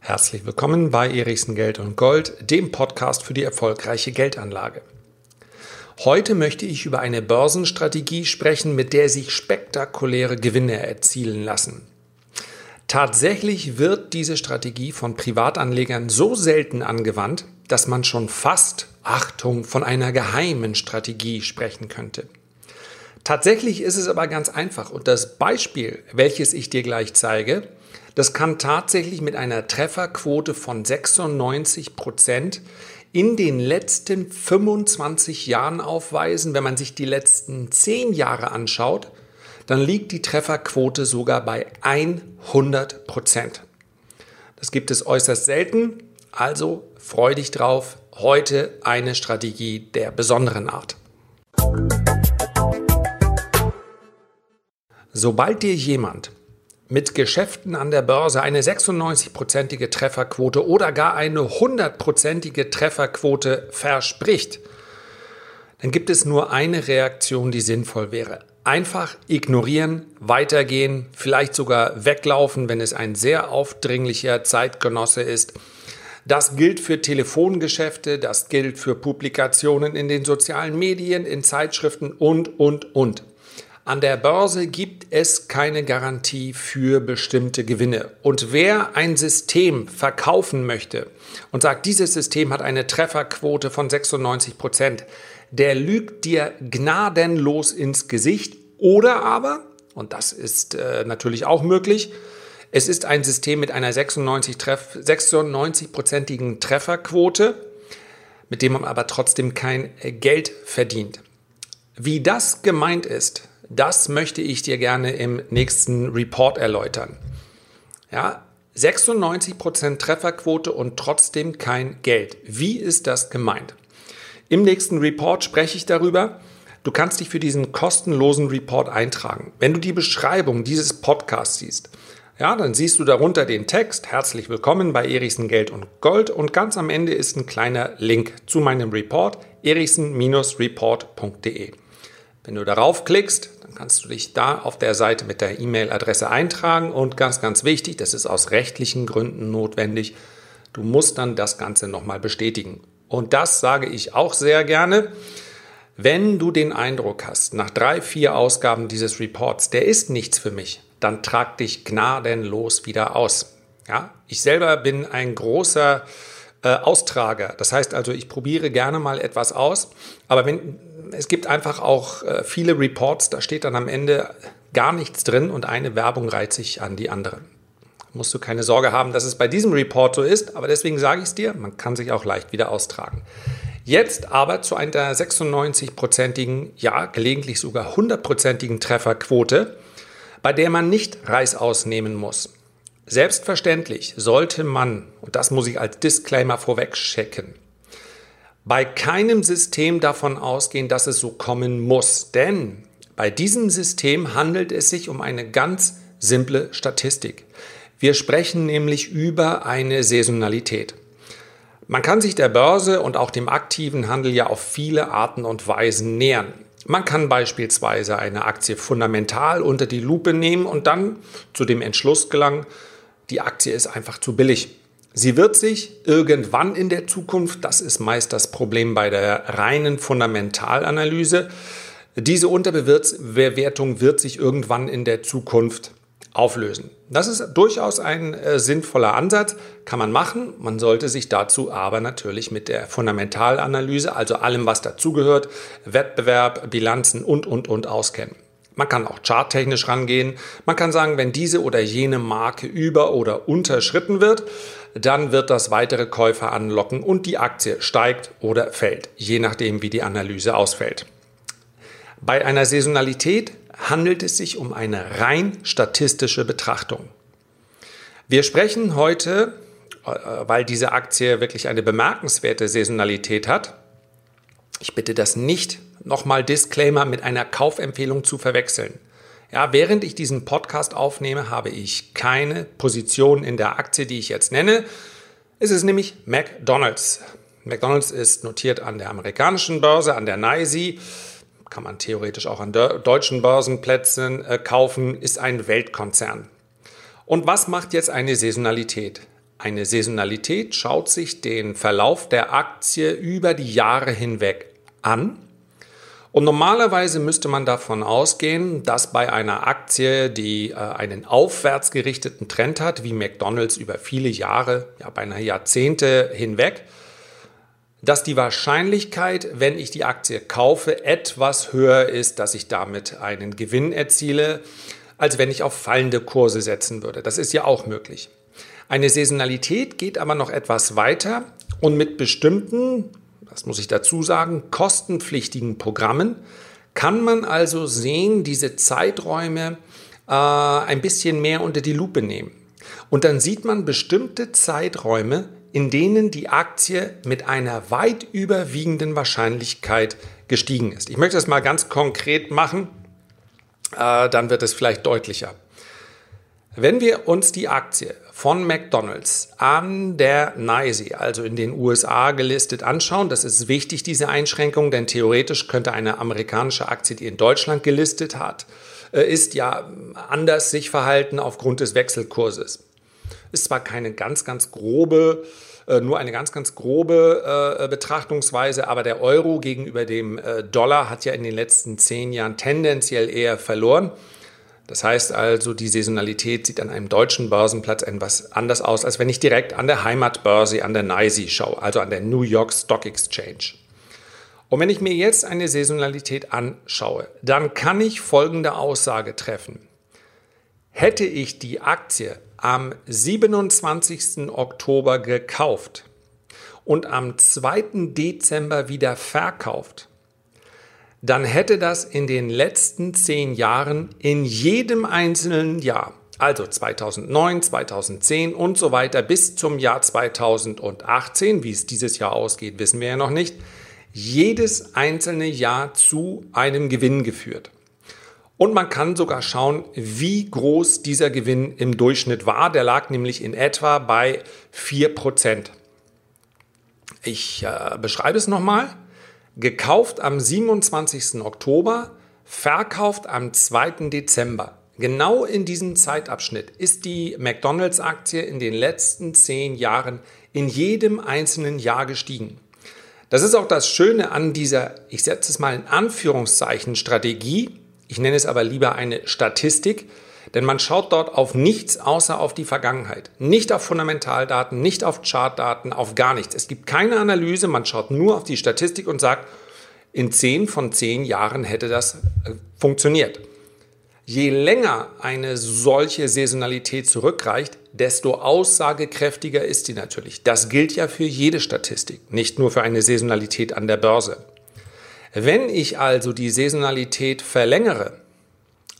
Herzlich willkommen bei Erichsen Geld und Gold, dem Podcast für die erfolgreiche Geldanlage. Heute möchte ich über eine Börsenstrategie sprechen, mit der sich spektakuläre Gewinne erzielen lassen. Tatsächlich wird diese Strategie von Privatanlegern so selten angewandt, dass man schon fast, Achtung, von einer geheimen Strategie sprechen könnte. Tatsächlich ist es aber ganz einfach und das Beispiel, welches ich dir gleich zeige, das kann tatsächlich mit einer Trefferquote von 96 Prozent in den letzten 25 Jahren aufweisen. Wenn man sich die letzten 10 Jahre anschaut, dann liegt die Trefferquote sogar bei 100 Prozent. Das gibt es äußerst selten, also freu dich drauf. Heute eine Strategie der besonderen Art. Sobald dir jemand mit Geschäften an der Börse eine 96-prozentige Trefferquote oder gar eine 100-prozentige Trefferquote verspricht, dann gibt es nur eine Reaktion, die sinnvoll wäre. Einfach ignorieren, weitergehen, vielleicht sogar weglaufen, wenn es ein sehr aufdringlicher Zeitgenosse ist. Das gilt für Telefongeschäfte, das gilt für Publikationen in den sozialen Medien, in Zeitschriften und, und, und. An der Börse gibt es keine Garantie für bestimmte Gewinne. Und wer ein System verkaufen möchte und sagt, dieses System hat eine Trefferquote von 96 Prozent, der lügt dir gnadenlos ins Gesicht. Oder aber, und das ist äh, natürlich auch möglich, es ist ein System mit einer 96-prozentigen Trefferquote, mit dem man aber trotzdem kein Geld verdient. Wie das gemeint ist, das möchte ich dir gerne im nächsten Report erläutern. Ja, 96% Trefferquote und trotzdem kein Geld. Wie ist das gemeint? Im nächsten Report spreche ich darüber. Du kannst dich für diesen kostenlosen Report eintragen. Wenn du die Beschreibung dieses Podcasts siehst, ja, dann siehst du darunter den Text. Herzlich willkommen bei Erichsen Geld und Gold. Und ganz am Ende ist ein kleiner Link zu meinem Report, erichsen-report.de. Wenn du darauf klickst, kannst du dich da auf der Seite mit der E-Mail-Adresse eintragen und ganz, ganz wichtig, das ist aus rechtlichen Gründen notwendig, du musst dann das Ganze nochmal bestätigen. Und das sage ich auch sehr gerne. Wenn du den Eindruck hast, nach drei, vier Ausgaben dieses Reports, der ist nichts für mich, dann trag dich gnadenlos wieder aus. Ja, ich selber bin ein großer äh, Austrager. Das heißt also, ich probiere gerne mal etwas aus, aber wenn es gibt einfach auch äh, viele Reports, da steht dann am Ende gar nichts drin und eine Werbung reiht sich an die andere. Musst du keine Sorge haben, dass es bei diesem Report so ist, aber deswegen sage ich es dir, man kann sich auch leicht wieder austragen. Jetzt aber zu einer 96-prozentigen, ja, gelegentlich sogar 100-prozentigen Trefferquote, bei der man nicht Reis ausnehmen muss. Selbstverständlich sollte man, und das muss ich als Disclaimer vorweg checken, bei keinem System davon ausgehen, dass es so kommen muss. Denn bei diesem System handelt es sich um eine ganz simple Statistik. Wir sprechen nämlich über eine Saisonalität. Man kann sich der Börse und auch dem aktiven Handel ja auf viele Arten und Weisen nähern. Man kann beispielsweise eine Aktie fundamental unter die Lupe nehmen und dann zu dem Entschluss gelangen, die Aktie ist einfach zu billig. Sie wird sich irgendwann in der Zukunft, das ist meist das Problem bei der reinen Fundamentalanalyse, diese Unterbewertung wird sich irgendwann in der Zukunft auflösen. Das ist durchaus ein äh, sinnvoller Ansatz, kann man machen. Man sollte sich dazu aber natürlich mit der Fundamentalanalyse, also allem, was dazugehört, Wettbewerb, Bilanzen und, und, und auskennen. Man kann auch charttechnisch rangehen. Man kann sagen, wenn diese oder jene Marke über- oder unterschritten wird, dann wird das weitere Käufer anlocken und die Aktie steigt oder fällt, je nachdem, wie die Analyse ausfällt. Bei einer Saisonalität handelt es sich um eine rein statistische Betrachtung. Wir sprechen heute, äh, weil diese Aktie wirklich eine bemerkenswerte Saisonalität hat, ich bitte das nicht nochmal Disclaimer mit einer Kaufempfehlung zu verwechseln. Ja, während ich diesen Podcast aufnehme, habe ich keine Position in der Aktie, die ich jetzt nenne. Es ist nämlich McDonald's. McDonald's ist notiert an der amerikanischen Börse, an der NYSE. Kann man theoretisch auch an deutschen Börsenplätzen äh, kaufen, ist ein Weltkonzern. Und was macht jetzt eine Saisonalität? Eine Saisonalität schaut sich den Verlauf der Aktie über die Jahre hinweg an. Und normalerweise müsste man davon ausgehen, dass bei einer Aktie, die äh, einen aufwärts gerichteten Trend hat, wie McDonald's über viele Jahre, ja beinahe Jahrzehnte hinweg, dass die Wahrscheinlichkeit, wenn ich die Aktie kaufe, etwas höher ist, dass ich damit einen Gewinn erziele, als wenn ich auf fallende Kurse setzen würde. Das ist ja auch möglich. Eine Saisonalität geht aber noch etwas weiter und mit bestimmten, das muss ich dazu sagen, kostenpflichtigen Programmen kann man also sehen, diese Zeiträume äh, ein bisschen mehr unter die Lupe nehmen. Und dann sieht man bestimmte Zeiträume, in denen die Aktie mit einer weit überwiegenden Wahrscheinlichkeit gestiegen ist. Ich möchte das mal ganz konkret machen, äh, dann wird es vielleicht deutlicher. Wenn wir uns die Aktie von McDonald's an der NYSE, also in den USA gelistet, anschauen, das ist wichtig, diese Einschränkung, denn theoretisch könnte eine amerikanische Aktie, die in Deutschland gelistet hat, äh, ist ja anders sich verhalten aufgrund des Wechselkurses. Ist zwar keine ganz, ganz grobe, äh, nur eine ganz, ganz grobe äh, Betrachtungsweise, aber der Euro gegenüber dem Dollar hat ja in den letzten zehn Jahren tendenziell eher verloren. Das heißt also, die Saisonalität sieht an einem deutschen Börsenplatz etwas anders aus, als wenn ich direkt an der Heimatbörse, an der NYSE schaue, also an der New York Stock Exchange. Und wenn ich mir jetzt eine Saisonalität anschaue, dann kann ich folgende Aussage treffen. Hätte ich die Aktie am 27. Oktober gekauft und am 2. Dezember wieder verkauft, dann hätte das in den letzten zehn Jahren in jedem einzelnen Jahr, also 2009, 2010 und so weiter bis zum Jahr 2018, wie es dieses Jahr ausgeht, wissen wir ja noch nicht, jedes einzelne Jahr zu einem Gewinn geführt. Und man kann sogar schauen, wie groß dieser Gewinn im Durchschnitt war. Der lag nämlich in etwa bei 4%. Ich äh, beschreibe es nochmal. Gekauft am 27. Oktober, verkauft am 2. Dezember. Genau in diesem Zeitabschnitt ist die McDonald's-Aktie in den letzten zehn Jahren in jedem einzelnen Jahr gestiegen. Das ist auch das Schöne an dieser, ich setze es mal in Anführungszeichen, Strategie, ich nenne es aber lieber eine Statistik, denn man schaut dort auf nichts außer auf die Vergangenheit. Nicht auf Fundamentaldaten, nicht auf Chartdaten, auf gar nichts. Es gibt keine Analyse, man schaut nur auf die Statistik und sagt, in zehn von zehn Jahren hätte das äh, funktioniert. Je länger eine solche Saisonalität zurückreicht, desto aussagekräftiger ist sie natürlich. Das gilt ja für jede Statistik, nicht nur für eine Saisonalität an der Börse. Wenn ich also die Saisonalität verlängere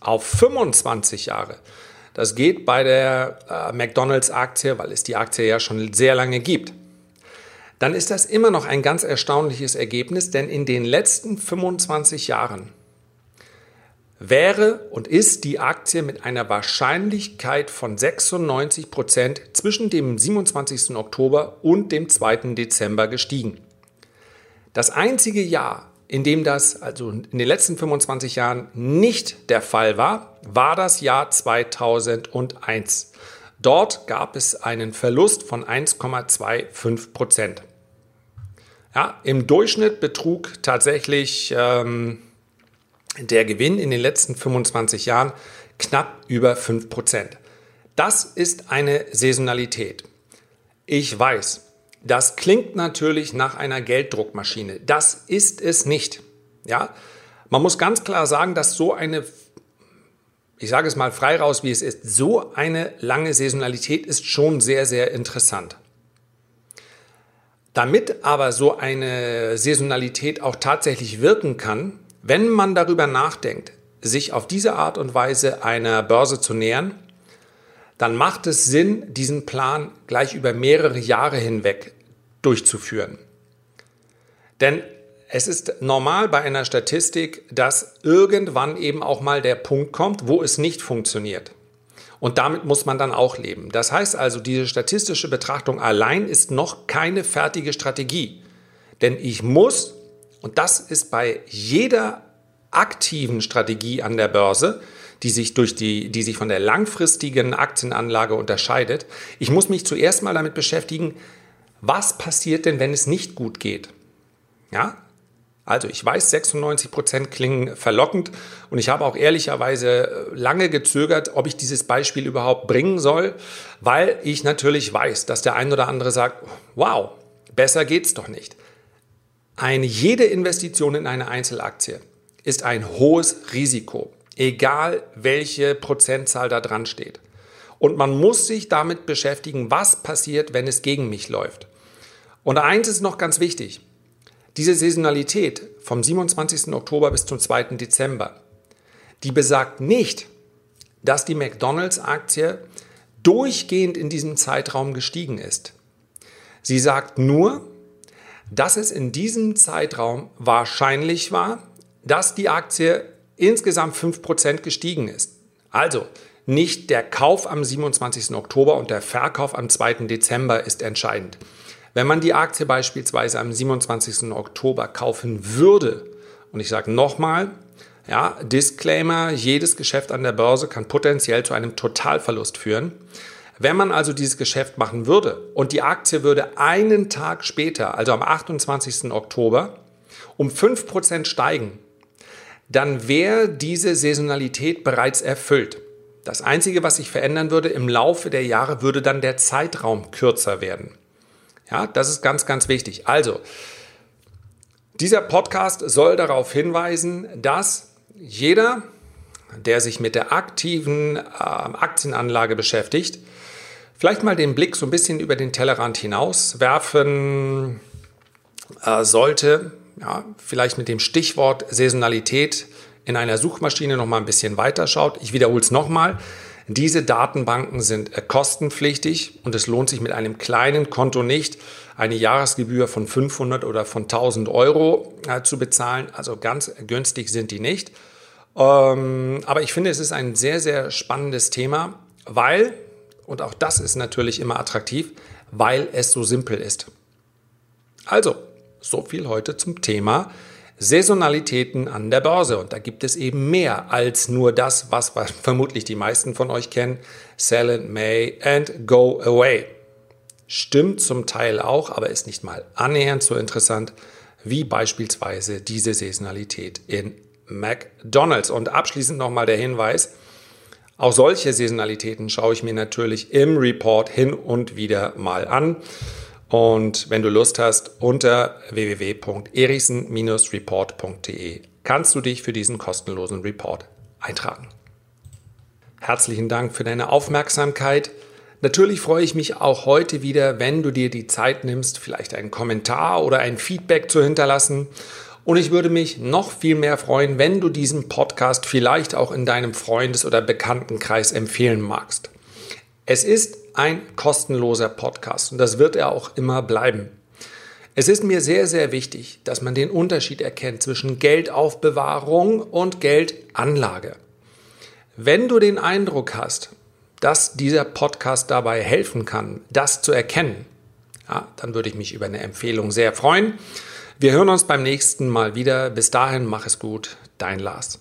auf 25 Jahre, das geht bei der äh, McDonald's-Aktie, weil es die Aktie ja schon sehr lange gibt, dann ist das immer noch ein ganz erstaunliches Ergebnis, denn in den letzten 25 Jahren wäre und ist die Aktie mit einer Wahrscheinlichkeit von 96 Prozent zwischen dem 27. Oktober und dem 2. Dezember gestiegen. Das einzige Jahr, in dem das also in den letzten 25 Jahren nicht der Fall war, war das Jahr 2001. Dort gab es einen Verlust von 1,25 Prozent. Ja, Im Durchschnitt betrug tatsächlich ähm, der Gewinn in den letzten 25 Jahren knapp über 5 Prozent. Das ist eine Saisonalität. Ich weiß, das klingt natürlich nach einer Gelddruckmaschine. Das ist es nicht. Ja, man muss ganz klar sagen, dass so eine, ich sage es mal frei raus, wie es ist, so eine lange Saisonalität ist schon sehr, sehr interessant. Damit aber so eine Saisonalität auch tatsächlich wirken kann, wenn man darüber nachdenkt, sich auf diese Art und Weise einer Börse zu nähern, dann macht es Sinn, diesen Plan gleich über mehrere Jahre hinweg durchzuführen. Denn es ist normal bei einer Statistik, dass irgendwann eben auch mal der Punkt kommt, wo es nicht funktioniert. Und damit muss man dann auch leben. Das heißt also, diese statistische Betrachtung allein ist noch keine fertige Strategie. Denn ich muss, und das ist bei jeder aktiven Strategie an der Börse, die sich, durch die, die sich von der langfristigen Aktienanlage unterscheidet. Ich muss mich zuerst mal damit beschäftigen, was passiert denn, wenn es nicht gut geht? Ja, also ich weiß, 96 Prozent klingen verlockend und ich habe auch ehrlicherweise lange gezögert, ob ich dieses Beispiel überhaupt bringen soll, weil ich natürlich weiß, dass der ein oder andere sagt, wow, besser geht's doch nicht. Eine jede Investition in eine Einzelaktie ist ein hohes Risiko, egal welche Prozentzahl da dran steht. Und man muss sich damit beschäftigen, was passiert, wenn es gegen mich läuft. Und eins ist noch ganz wichtig. Diese Saisonalität vom 27. Oktober bis zum 2. Dezember, die besagt nicht, dass die McDonald's-Aktie durchgehend in diesem Zeitraum gestiegen ist. Sie sagt nur, dass es in diesem Zeitraum wahrscheinlich war, dass die Aktie insgesamt 5% gestiegen ist. Also nicht der Kauf am 27. Oktober und der Verkauf am 2. Dezember ist entscheidend. Wenn man die Aktie beispielsweise am 27. Oktober kaufen würde, und ich sage nochmal, ja, Disclaimer, jedes Geschäft an der Börse kann potenziell zu einem Totalverlust führen. Wenn man also dieses Geschäft machen würde und die Aktie würde einen Tag später, also am 28. Oktober, um 5% steigen, dann wäre diese Saisonalität bereits erfüllt. Das Einzige, was sich verändern würde im Laufe der Jahre, würde dann der Zeitraum kürzer werden. Ja, das ist ganz, ganz wichtig. Also, dieser Podcast soll darauf hinweisen, dass jeder, der sich mit der aktiven äh, Aktienanlage beschäftigt, vielleicht mal den Blick so ein bisschen über den Tellerrand hinaus werfen äh, sollte. Ja, vielleicht mit dem Stichwort Saisonalität in einer Suchmaschine noch mal ein bisschen weiterschaut. Ich wiederhole es nochmal. Diese Datenbanken sind äh, kostenpflichtig und es lohnt sich mit einem kleinen Konto nicht, eine Jahresgebühr von 500 oder von 1000 Euro äh, zu bezahlen. Also ganz günstig sind die nicht. Ähm, aber ich finde, es ist ein sehr, sehr spannendes Thema, weil, und auch das ist natürlich immer attraktiv, weil es so simpel ist. Also, so viel heute zum Thema Saisonalitäten an der Börse. Und da gibt es eben mehr als nur das, was vermutlich die meisten von euch kennen. Sell in May and go away. Stimmt zum Teil auch, aber ist nicht mal annähernd so interessant wie beispielsweise diese Saisonalität in McDonald's. Und abschließend nochmal der Hinweis, auch solche Saisonalitäten schaue ich mir natürlich im Report hin und wieder mal an. Und wenn du Lust hast, unter www.erichsen-report.de kannst du dich für diesen kostenlosen Report eintragen. Herzlichen Dank für deine Aufmerksamkeit. Natürlich freue ich mich auch heute wieder, wenn du dir die Zeit nimmst, vielleicht einen Kommentar oder ein Feedback zu hinterlassen. Und ich würde mich noch viel mehr freuen, wenn du diesen Podcast vielleicht auch in deinem Freundes- oder Bekanntenkreis empfehlen magst. Es ist ein kostenloser Podcast und das wird er auch immer bleiben. Es ist mir sehr, sehr wichtig, dass man den Unterschied erkennt zwischen Geldaufbewahrung und Geldanlage. Wenn du den Eindruck hast, dass dieser Podcast dabei helfen kann, das zu erkennen, ja, dann würde ich mich über eine Empfehlung sehr freuen. Wir hören uns beim nächsten Mal wieder. Bis dahin, mach es gut, dein Lars.